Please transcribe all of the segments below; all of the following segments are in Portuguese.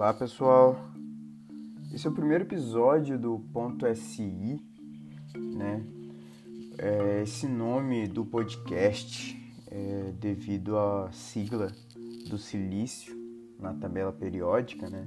Olá pessoal, esse é o primeiro episódio do Ponto SI, né? É, esse nome do podcast é devido à sigla do silício na tabela periódica, né?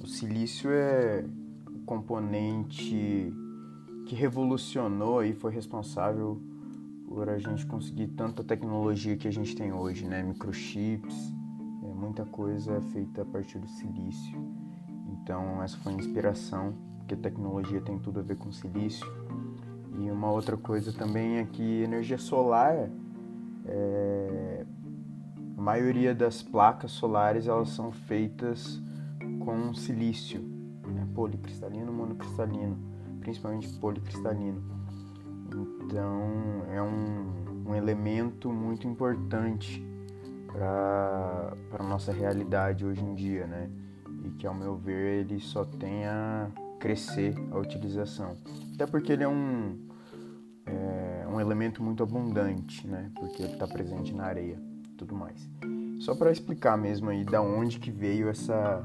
O silício é o componente que revolucionou e foi responsável por a gente conseguir tanta tecnologia que a gente tem hoje, né? Microchips, muita coisa é feita a partir do silício. Então essa foi a inspiração, porque tecnologia tem tudo a ver com silício. E uma outra coisa também é que energia solar, é, a maioria das placas solares elas são feitas com silício, né? policristalino, monocristalino, principalmente policristalino. Então é um, um elemento muito importante para a nossa realidade hoje em dia, né? E que ao meu ver ele só tem a crescer a utilização. Até porque ele é um, é, um elemento muito abundante, né? Porque ele está presente na areia tudo mais. Só para explicar mesmo aí da onde que veio essa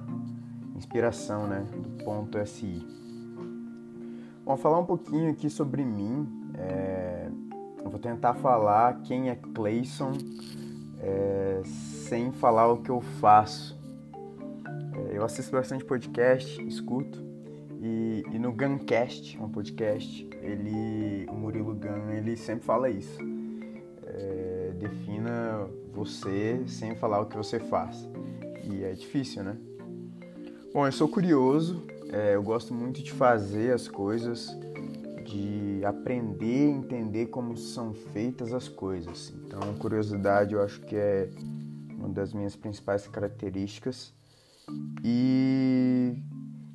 inspiração, né? Do ponto SI. Bom, falar um pouquinho aqui sobre mim. É, eu vou tentar falar quem é Clayson é, sem falar o que eu faço. É, eu assisto bastante podcast, escuto, e, e no Guncast, um podcast, ele, o Murilo Gun, ele sempre fala isso. É, defina você sem falar o que você faz. E é difícil, né? Bom, eu sou curioso, é, eu gosto muito de fazer as coisas, de aprender e entender como são feitas as coisas. Então, curiosidade eu acho que é uma das minhas principais características. E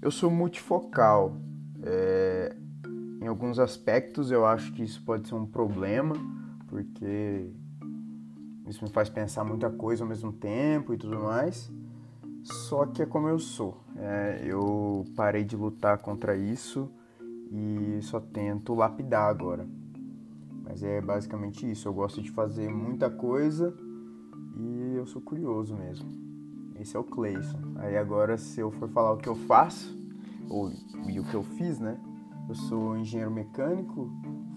eu sou multifocal. É, em alguns aspectos eu acho que isso pode ser um problema, porque isso me faz pensar muita coisa ao mesmo tempo e tudo mais. Só que é como eu sou. É, eu parei de lutar contra isso e só tento lapidar agora. Mas é basicamente isso. Eu gosto de fazer muita coisa e eu sou curioso mesmo. Esse é o Clayson. Aí agora, se eu for falar o que eu faço, ou e o que eu fiz, né? Eu sou engenheiro mecânico,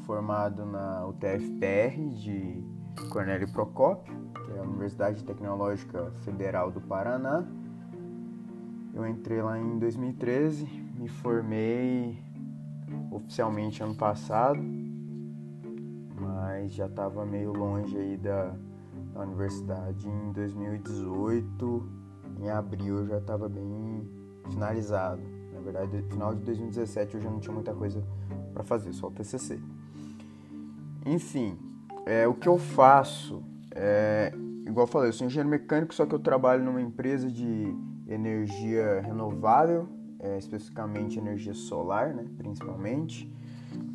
formado na UTFPR de Cornélio Procópio, que é a Universidade Tecnológica Federal do Paraná. Eu entrei lá em 2013, me formei oficialmente ano passado, mas já estava meio longe aí da, da universidade em 2018, em abril eu já estava bem finalizado. Na verdade, no final de 2017 eu já não tinha muita coisa para fazer, só o TCC. Enfim, é, o que eu faço é, igual eu falei, eu sou engenheiro mecânico, só que eu trabalho numa empresa de energia renovável é, especificamente energia solar, né, principalmente.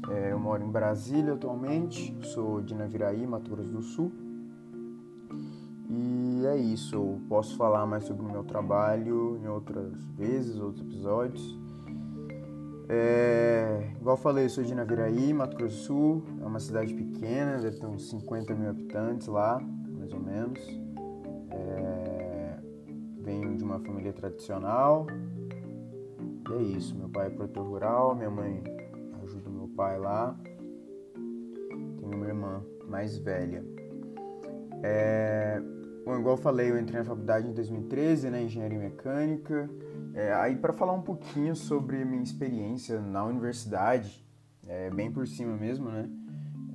É, eu moro em Brasília atualmente, sou de Naviraí, Mato Grosso do Sul. E é isso, eu posso falar mais sobre o meu trabalho em outras vezes, outros episódios. É, igual falei, eu sou de Naviraí, Mato Grosso do Sul, é uma cidade pequena, deve ter uns 50 mil habitantes lá, mais ou menos. É, venho de uma família tradicional, e é isso, meu pai é produtor rural, minha mãe ajuda meu pai lá. Tenho uma irmã mais velha. É, bom, igual eu falei, eu entrei na faculdade em 2013, né, engenharia mecânica. É, aí para falar um pouquinho sobre minha experiência na universidade, é, bem por cima mesmo, né?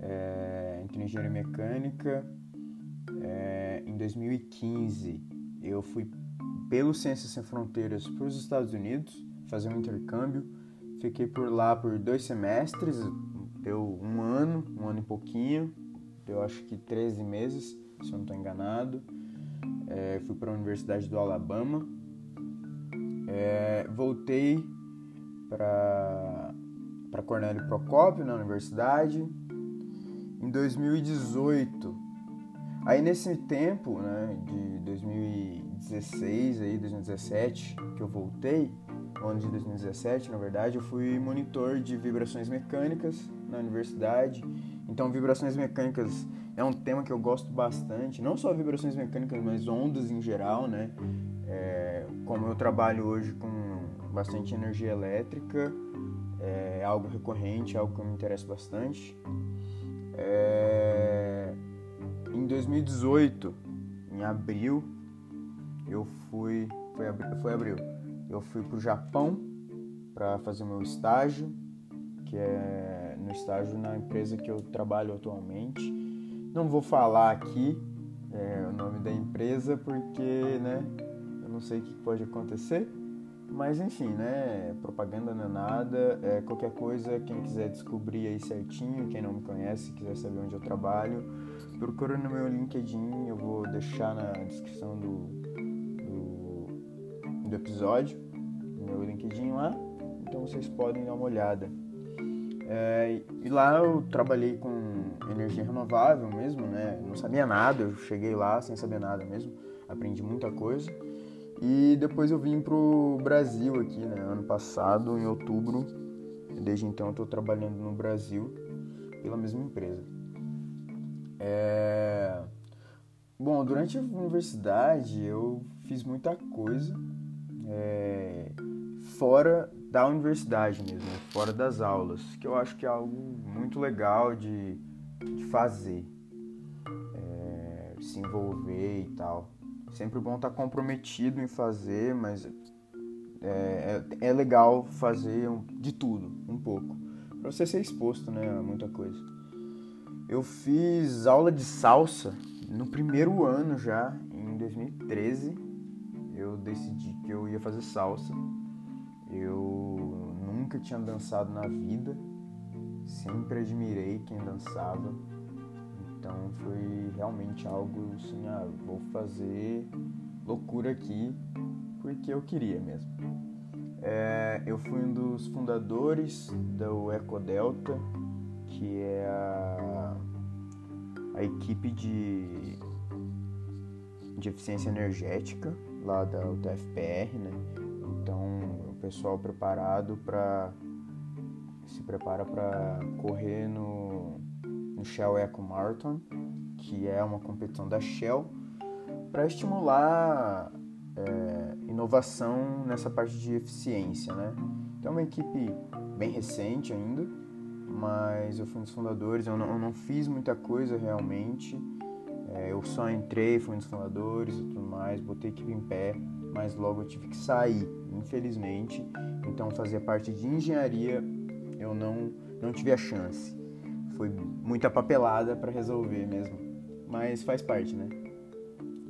É, entrei em engenharia mecânica. É, em 2015 eu fui pelo Ciências Sem Fronteiras para os Estados Unidos fazer um intercâmbio. Fiquei por lá por dois semestres, deu um ano, um ano e pouquinho, deu acho que 13 meses, se eu não estou enganado. É, fui para a Universidade do Alabama. É, voltei para para Cornélio Procópio na universidade em 2018. Aí nesse tempo, né, de 2016 aí 2017 que eu voltei, ano de 2017, na verdade, eu fui monitor de vibrações mecânicas na universidade Então, vibrações mecânicas é um tema que eu gosto bastante, não só vibrações mecânicas, mas ondas em geral, né? É, como eu trabalho hoje com bastante energia elétrica, é algo recorrente, algo que eu me interesso bastante. É, em 2018, em abril, eu fui, foi abril, foi abril, eu fui para o Japão para fazer meu estágio, que é no estágio na empresa que eu trabalho atualmente. Não vou falar aqui é, o nome da empresa porque, né, eu não sei o que pode acontecer. Mas enfim, né? Propaganda não é nada. É, qualquer coisa, quem quiser descobrir aí certinho, quem não me conhece, quiser saber onde eu trabalho, procura no meu LinkedIn. Eu vou deixar na descrição do, do, do episódio, meu LinkedIn lá. Então vocês podem dar uma olhada. É, e lá eu trabalhei com energia renovável mesmo, né? Não sabia nada, eu cheguei lá sem saber nada mesmo. Aprendi muita coisa. E depois eu vim pro Brasil aqui, né? Ano passado, em outubro. Desde então eu tô trabalhando no Brasil pela mesma empresa. É... Bom, durante a universidade eu fiz muita coisa é... fora da universidade mesmo, né? fora das aulas, que eu acho que é algo muito legal de, de fazer, é... se envolver e tal. Sempre bom estar tá comprometido em fazer, mas é, é, é legal fazer de tudo, um pouco. Pra você ser exposto, né, a muita coisa. Eu fiz aula de salsa no primeiro ano já, em 2013. Eu decidi que eu ia fazer salsa. Eu nunca tinha dançado na vida. Sempre admirei quem dançava então foi realmente algo assim, ah, vou fazer loucura aqui porque eu queria mesmo. É, eu fui um dos fundadores do EcoDelta, que é a, a equipe de, de eficiência energética lá da UTFPR, né? Então, pessoal preparado para se prepara para correr no Shell Eco Marathon, que é uma competição da Shell, para estimular é, inovação nessa parte de eficiência, né? Então é uma equipe bem recente ainda, mas eu fui um dos fundadores, eu não, eu não fiz muita coisa realmente, é, eu só entrei, fui um dos fundadores e tudo mais, botei a equipe em pé, mas logo eu tive que sair, infelizmente, então fazer parte de engenharia eu não, não tive a chance foi muita papelada para resolver mesmo, mas faz parte, né?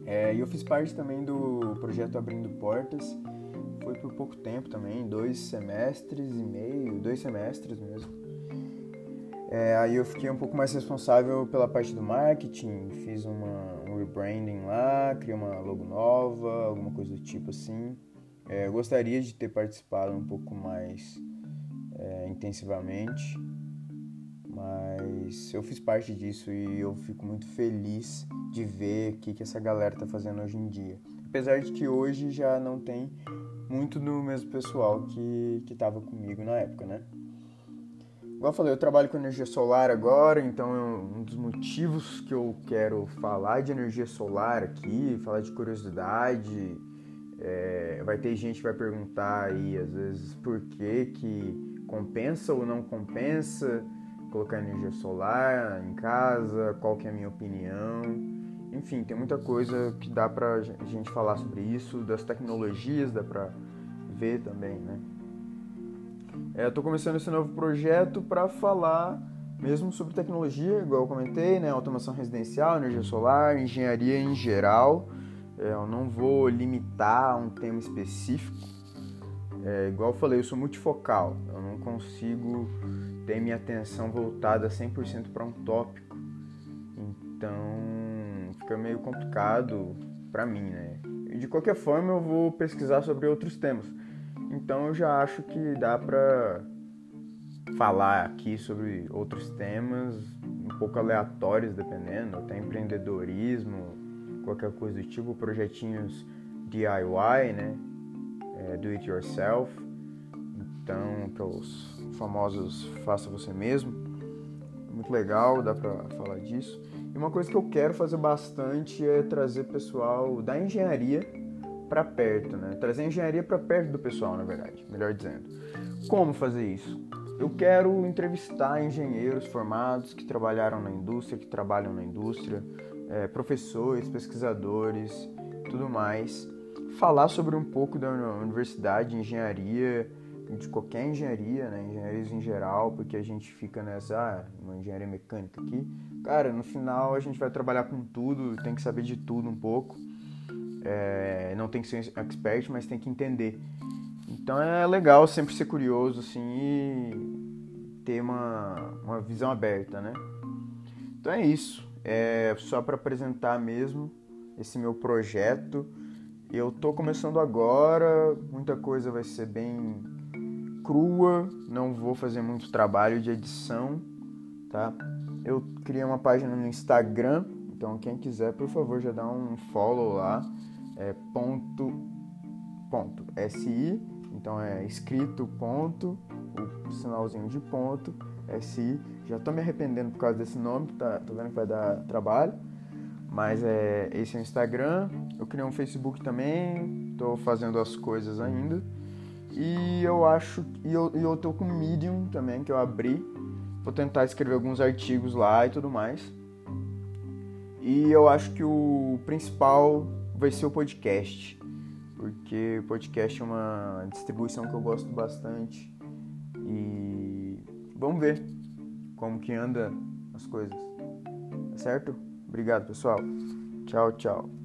É, e eu fiz parte também do projeto Abrindo Portas, foi por pouco tempo também, dois semestres e meio, dois semestres mesmo. É, aí eu fiquei um pouco mais responsável pela parte do marketing, fiz uma, rebranding lá, criei uma logo nova, alguma coisa do tipo assim. É, gostaria de ter participado um pouco mais é, intensivamente, mas eu fiz parte disso e eu fico muito feliz de ver o que, que essa galera tá fazendo hoje em dia. Apesar de que hoje já não tem muito do mesmo pessoal que, que tava comigo na época, né? Igual eu falei, eu trabalho com energia solar agora, então um dos motivos que eu quero falar de energia solar aqui, falar de curiosidade, é, vai ter gente que vai perguntar aí, às vezes, por que que compensa ou não compensa, colocar energia solar em casa, qual que é a minha opinião. Enfim, tem muita coisa que dá pra gente falar sobre isso, das tecnologias dá pra ver também, né? É, tô começando esse novo projeto para falar mesmo sobre tecnologia, igual eu comentei, né? Automação residencial, energia solar, engenharia em geral. É, eu não vou limitar um tema específico. É, igual eu falei, eu sou multifocal. Eu não consigo ter minha atenção voltada 100% para um tópico. Então, fica meio complicado para mim, né? E de qualquer forma, eu vou pesquisar sobre outros temas. Então, eu já acho que dá para falar aqui sobre outros temas um pouco aleatórios, dependendo, até empreendedorismo, qualquer coisa do tipo, projetinhos DIY, né? É, do it yourself. Então, para os famosos faça você mesmo. muito legal, dá pra falar disso. E uma coisa que eu quero fazer bastante é trazer pessoal da engenharia para perto, né? Trazer a engenharia para perto do pessoal, na verdade, melhor dizendo. Como fazer isso? Eu quero entrevistar engenheiros formados que trabalharam na indústria, que trabalham na indústria, é, professores, pesquisadores, tudo mais. Falar sobre um pouco da universidade, engenharia, de qualquer engenharia, né? Engenharias em geral, porque a gente fica nessa, ah, uma engenharia mecânica aqui. Cara, no final a gente vai trabalhar com tudo, tem que saber de tudo um pouco. É, não tem que ser expert, mas tem que entender. Então é legal sempre ser curioso, assim, e ter uma, uma visão aberta, né? Então é isso. É só para apresentar mesmo esse meu projeto. Eu tô começando agora, muita coisa vai ser bem crua, não vou fazer muito trabalho de edição, tá? Eu criei uma página no Instagram, então quem quiser, por favor, já dá um follow lá, é ponto, ponto, SI, então é escrito ponto, o sinalzinho de ponto, SI, já tô me arrependendo por causa desse nome, tá, tô vendo que vai dar trabalho, mas é, esse é o Instagram, eu criei um Facebook também, tô fazendo as coisas ainda, e eu acho. E eu, e eu tô com o Medium também, que eu abri. Vou tentar escrever alguns artigos lá e tudo mais. E eu acho que o principal vai ser o podcast. Porque podcast é uma distribuição que eu gosto bastante. E vamos ver como que anda as coisas. Tá certo? Obrigado, pessoal. Tchau, tchau.